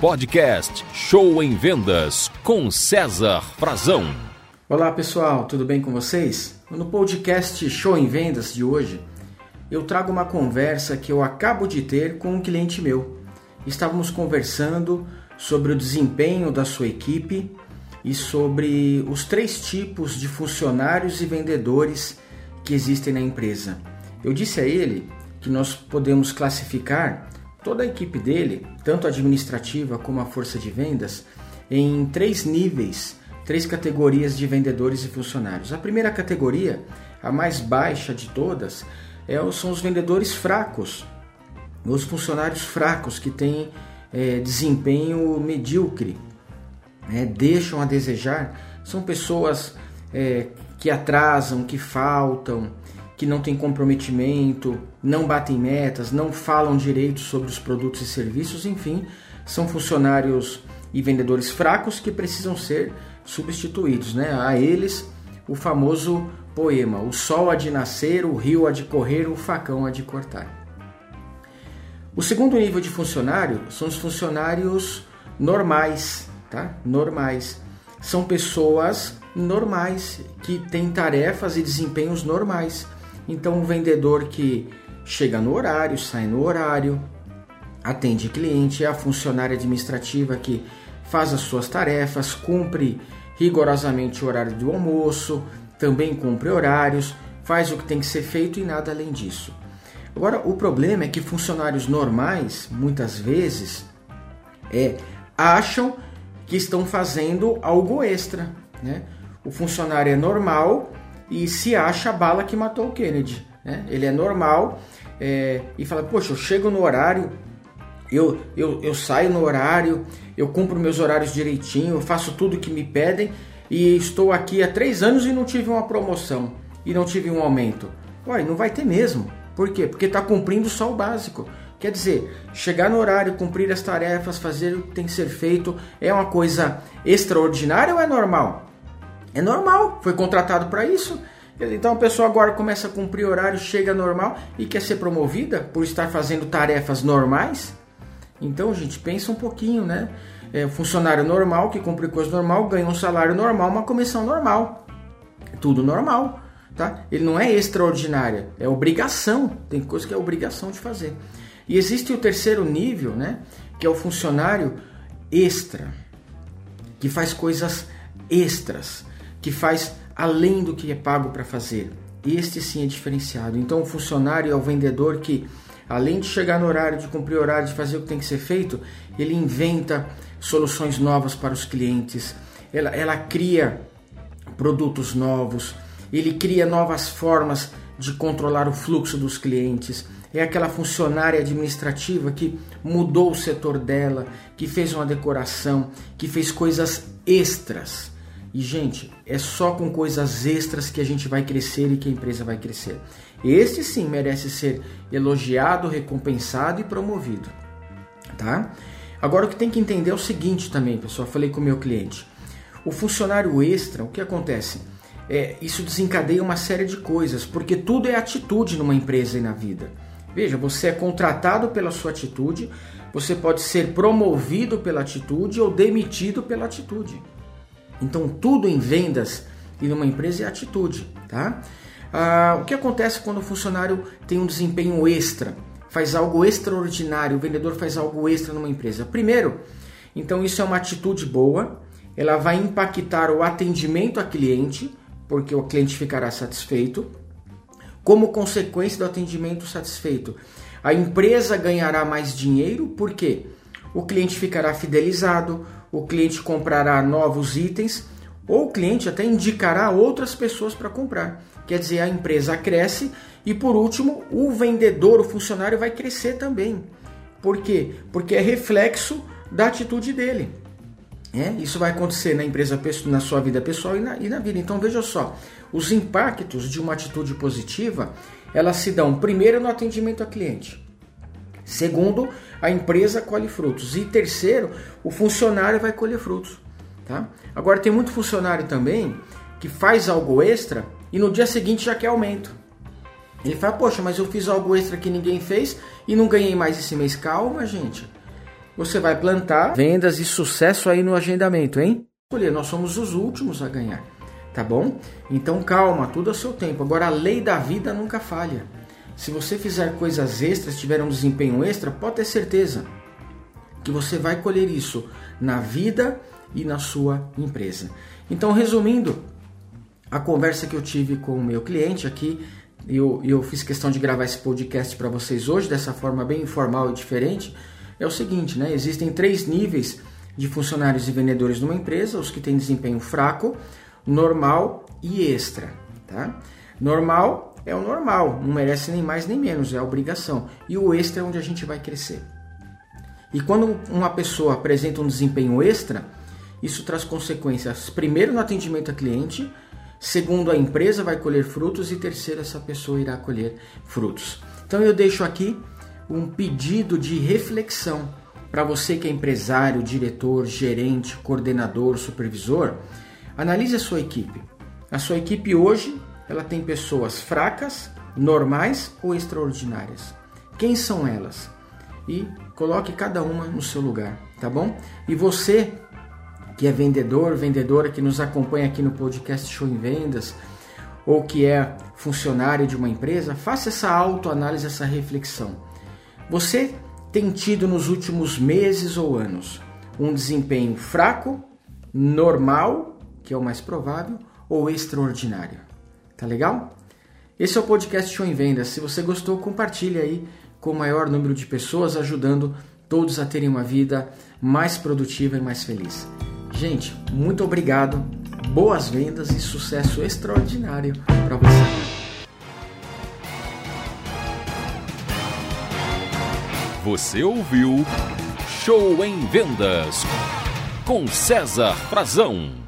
Podcast Show em Vendas com César Frazão. Olá pessoal, tudo bem com vocês? No podcast Show em Vendas de hoje, eu trago uma conversa que eu acabo de ter com um cliente meu. Estávamos conversando sobre o desempenho da sua equipe e sobre os três tipos de funcionários e vendedores que existem na empresa. Eu disse a ele que nós podemos classificar toda a equipe dele, tanto administrativa como a força de vendas, em três níveis, três categorias de vendedores e funcionários. A primeira categoria, a mais baixa de todas, é, são os vendedores fracos, os funcionários fracos que têm é, desempenho medíocre, né, deixam a desejar, são pessoas é, que atrasam, que faltam, que não têm comprometimento, não batem metas, não falam direito sobre os produtos e serviços, enfim, são funcionários e vendedores fracos que precisam ser substituídos. Né? A eles, o famoso poema: O sol há de nascer, o rio há de correr, o facão há de cortar. O segundo nível de funcionário são os funcionários normais, tá? Normais. São pessoas normais que têm tarefas e desempenhos normais. Então, um vendedor que chega no horário, sai no horário, atende cliente, é a funcionária administrativa que faz as suas tarefas, cumpre rigorosamente o horário do almoço, também cumpre horários, faz o que tem que ser feito e nada além disso. Agora, o problema é que funcionários normais, muitas vezes, é, acham que estão fazendo algo extra. Né? O funcionário é normal, e se acha a bala que matou o Kennedy. Né? Ele é normal é, e fala: Poxa, eu chego no horário, eu, eu, eu saio no horário, eu cumpro meus horários direitinho, eu faço tudo que me pedem e estou aqui há três anos e não tive uma promoção e não tive um aumento. Uai, não vai ter mesmo. Por quê? Porque está cumprindo só o básico. Quer dizer, chegar no horário, cumprir as tarefas, fazer o que tem que ser feito, é uma coisa extraordinária ou é normal? É normal, foi contratado para isso. Então a pessoa agora começa a cumprir horário, chega normal e quer ser promovida por estar fazendo tarefas normais. Então, gente, pensa um pouquinho, né? É, funcionário normal que cumpre coisa normal ganha um salário normal, uma comissão normal. Tudo normal, tá? Ele não é extraordinária, é obrigação. Tem coisa que é obrigação de fazer. E existe o terceiro nível, né? Que é o funcionário extra, que faz coisas extras que faz além do que é pago para fazer. Este sim é diferenciado. Então, o funcionário é o vendedor que, além de chegar no horário, de cumprir o horário, de fazer o que tem que ser feito, ele inventa soluções novas para os clientes, ela, ela cria produtos novos, ele cria novas formas de controlar o fluxo dos clientes. É aquela funcionária administrativa que mudou o setor dela, que fez uma decoração, que fez coisas extras e, gente, é só com coisas extras que a gente vai crescer e que a empresa vai crescer. Este sim merece ser elogiado, recompensado e promovido. Tá? Agora, o que tem que entender é o seguinte também, pessoal. Falei com o meu cliente. O funcionário extra, o que acontece? É, isso desencadeia uma série de coisas, porque tudo é atitude numa empresa e na vida. Veja, você é contratado pela sua atitude, você pode ser promovido pela atitude ou demitido pela atitude. Então, tudo em vendas e numa empresa é atitude, tá? Ah, o que acontece quando o funcionário tem um desempenho extra, faz algo extraordinário, o vendedor faz algo extra numa empresa? Primeiro, então isso é uma atitude boa, ela vai impactar o atendimento a cliente, porque o cliente ficará satisfeito. Como consequência do atendimento satisfeito, a empresa ganhará mais dinheiro, porque o cliente ficará fidelizado, o cliente comprará novos itens ou o cliente até indicará outras pessoas para comprar. Quer dizer, a empresa cresce e por último, o vendedor, o funcionário vai crescer também. Por quê? Porque é reflexo da atitude dele. É, isso vai acontecer na empresa, na sua vida pessoal e na, e na vida. Então veja só, os impactos de uma atitude positiva, elas se dão primeiro no atendimento ao cliente. Segundo, a empresa colhe frutos. E terceiro, o funcionário vai colher frutos. Tá? Agora, tem muito funcionário também que faz algo extra e no dia seguinte já quer aumento. Ele fala, poxa, mas eu fiz algo extra que ninguém fez e não ganhei mais esse mês. Calma, gente. você vai plantar vendas e sucesso aí no agendamento, hein? Escolher, nós somos os últimos a ganhar, tá bom? Então calma, tudo a seu tempo. Agora a lei da vida nunca falha. Se você fizer coisas extras, tiver um desempenho extra, pode ter certeza que você vai colher isso na vida e na sua empresa. Então, resumindo, a conversa que eu tive com o meu cliente aqui, eu, eu fiz questão de gravar esse podcast para vocês hoje, dessa forma bem informal e diferente, é o seguinte, né? Existem três níveis de funcionários e vendedores numa empresa, os que têm desempenho fraco, normal e extra, tá? Normal é o normal, não merece nem mais nem menos, é obrigação. E o extra é onde a gente vai crescer. E quando uma pessoa apresenta um desempenho extra, isso traz consequências, primeiro no atendimento a cliente, segundo a empresa vai colher frutos e terceiro essa pessoa irá colher frutos. Então eu deixo aqui um pedido de reflexão para você que é empresário, diretor, gerente, coordenador, supervisor. Analise a sua equipe. A sua equipe hoje ela tem pessoas fracas, normais ou extraordinárias. Quem são elas? E coloque cada uma no seu lugar, tá bom? E você que é vendedor, vendedora que nos acompanha aqui no podcast Show em Vendas, ou que é funcionário de uma empresa, faça essa autoanálise, essa reflexão. Você tem tido nos últimos meses ou anos um desempenho fraco, normal, que é o mais provável, ou extraordinário? Tá legal? Esse é o podcast Show em Vendas. Se você gostou, compartilhe aí com o maior número de pessoas, ajudando todos a terem uma vida mais produtiva e mais feliz. Gente, muito obrigado, boas vendas e sucesso extraordinário para você. Você ouviu Show em Vendas com César Frazão.